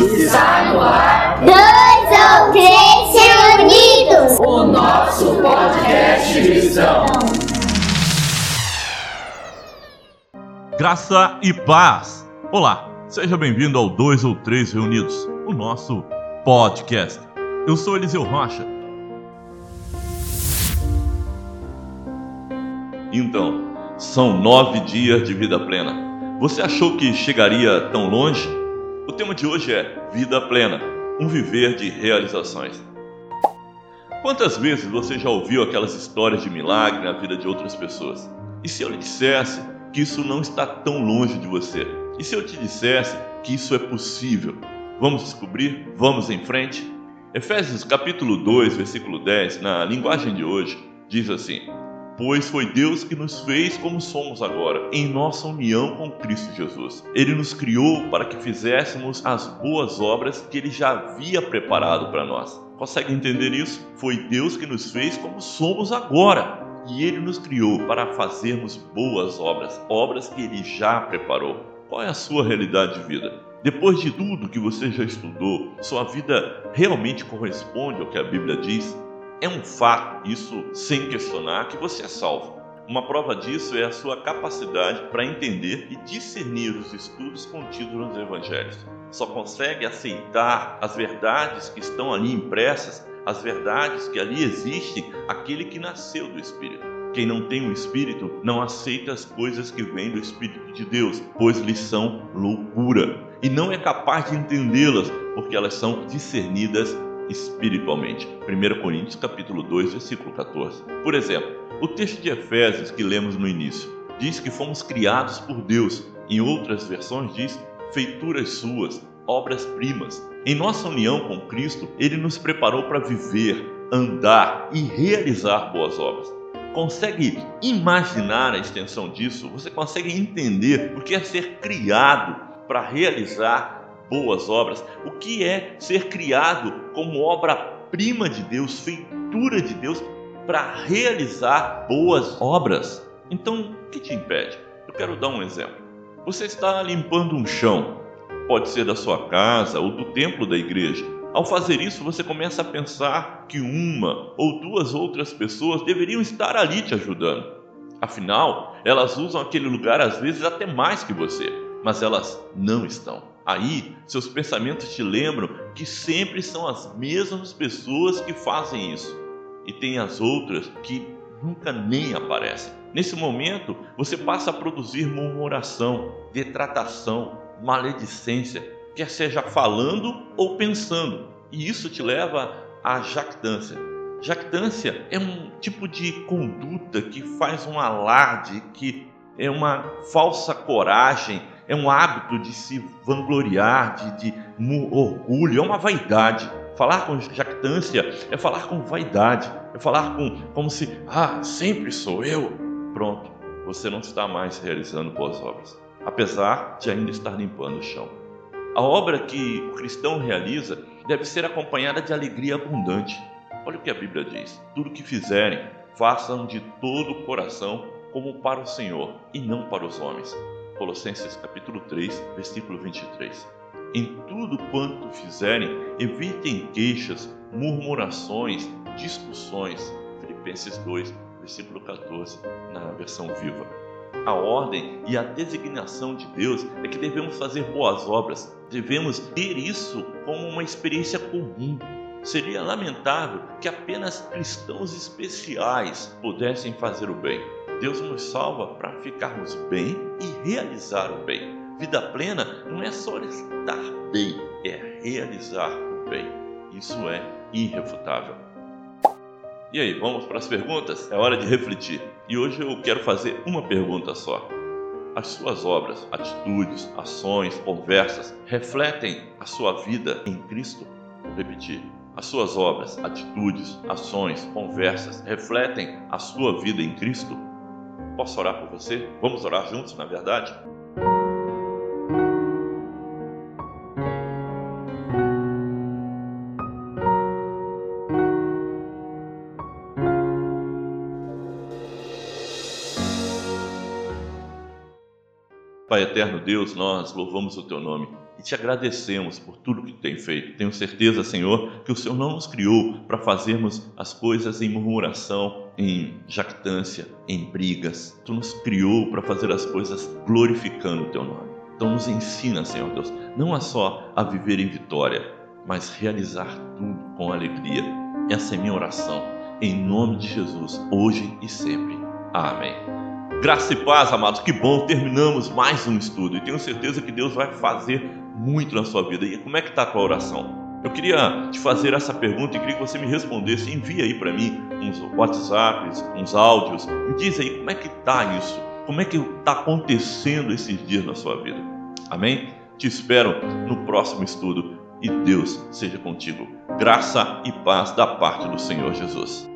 Está no ar. Dois ou três reunidos. O nosso podcast cristão. Graça e paz. Olá, seja bem-vindo ao Dois ou Três Reunidos, o nosso podcast. Eu sou Eliseu Rocha. Então, são nove dias de vida plena. Você achou que chegaria tão longe? O tema de hoje é Vida Plena um viver de realizações. Quantas vezes você já ouviu aquelas histórias de milagre na vida de outras pessoas? E se eu lhe dissesse que isso não está tão longe de você? E se eu te dissesse que isso é possível? Vamos descobrir? Vamos em frente? Efésios capítulo 2, versículo 10, na linguagem de hoje, diz assim: Pois foi Deus que nos fez como somos agora, em nossa união com Cristo Jesus. Ele nos criou para que fizéssemos as boas obras que ele já havia preparado para nós. Consegue entender isso? Foi Deus que nos fez como somos agora. E ele nos criou para fazermos boas obras, obras que ele já preparou. Qual é a sua realidade de vida? Depois de tudo que você já estudou, sua vida realmente corresponde ao que a Bíblia diz? É um fato, isso sem questionar, que você é salvo. Uma prova disso é a sua capacidade para entender e discernir os estudos contidos nos evangelhos. Só consegue aceitar as verdades que estão ali impressas, as verdades que ali existem, aquele que nasceu do Espírito. Quem não tem o Espírito não aceita as coisas que vêm do Espírito de Deus, pois lhes são loucura, e não é capaz de entendê-las, porque elas são discernidas espiritualmente. 1 Coríntios capítulo 2, versículo 14. Por exemplo, o texto de Efésios que lemos no início diz que fomos criados por Deus. Em outras versões diz feituras suas, obras-primas. Em nossa união com Cristo, ele nos preparou para viver, andar e realizar boas obras. Consegue imaginar a extensão disso? Você consegue entender o que é ser criado para realizar boas obras, o que é ser criado como obra-prima de Deus, feitura de Deus, para realizar boas obras. Então, o que te impede? Eu quero dar um exemplo. Você está limpando um chão, pode ser da sua casa ou do templo da igreja. Ao fazer isso, você começa a pensar que uma ou duas outras pessoas deveriam estar ali te ajudando. Afinal, elas usam aquele lugar às vezes até mais que você, mas elas não estão. Aí, seus pensamentos te lembram que sempre são as mesmas pessoas que fazem isso, e tem as outras que nunca nem aparecem. Nesse momento, você passa a produzir murmuração, detratação, maledicência, quer seja falando ou pensando, e isso te leva à jactância. Jactância é um tipo de conduta que faz um alarde, que é uma falsa coragem, é um hábito de se vangloriar, de, de orgulho, é uma vaidade. Falar com jactância é falar com vaidade, é falar com como se, ah, sempre sou eu. Pronto, você não está mais realizando boas obras, apesar de ainda estar limpando o chão. A obra que o cristão realiza deve ser acompanhada de alegria abundante. Olha o que a Bíblia diz: tudo que fizerem, façam de todo o coração, como para o Senhor e não para os homens Colossenses capítulo 3, versículo 23. Em tudo quanto fizerem, evitem queixas, murmurações, discussões. Filipenses 2, versículo 14, na versão viva. A ordem e a designação de Deus é que devemos fazer boas obras, devemos ter isso como uma experiência comum. Seria lamentável que apenas cristãos especiais pudessem fazer o bem. Deus nos salva para ficarmos bem e realizar o bem. Vida plena não é só estar bem, é realizar o bem. Isso é irrefutável. E aí, vamos para as perguntas? É hora de refletir. E hoje eu quero fazer uma pergunta só. As suas obras, atitudes, ações, conversas refletem a sua vida em Cristo? Vou repetir. As suas obras, atitudes, ações, conversas refletem a sua vida em Cristo? Posso orar por você? Vamos orar juntos, na verdade? Pai eterno Deus, nós louvamos o teu nome e te agradecemos por tudo que tem feito. Tenho certeza, Senhor, que o Senhor não nos criou para fazermos as coisas em murmuração, em jactância, em brigas. Tu nos criou para fazer as coisas glorificando o teu nome. Então nos ensina, Senhor Deus, não é só a viver em vitória, mas realizar tudo com alegria. Essa é minha oração, em nome de Jesus, hoje e sempre. Amém. Graça e paz, amados, que bom, terminamos mais um estudo e tenho certeza que Deus vai fazer muito na sua vida. E como é que está a tua oração? Eu queria te fazer essa pergunta e queria que você me respondesse. Envia aí para mim uns WhatsApps, uns áudios. Me diz aí como é que está isso? Como é que está acontecendo esses dias na sua vida? Amém? Te espero no próximo estudo e Deus seja contigo. Graça e paz da parte do Senhor Jesus.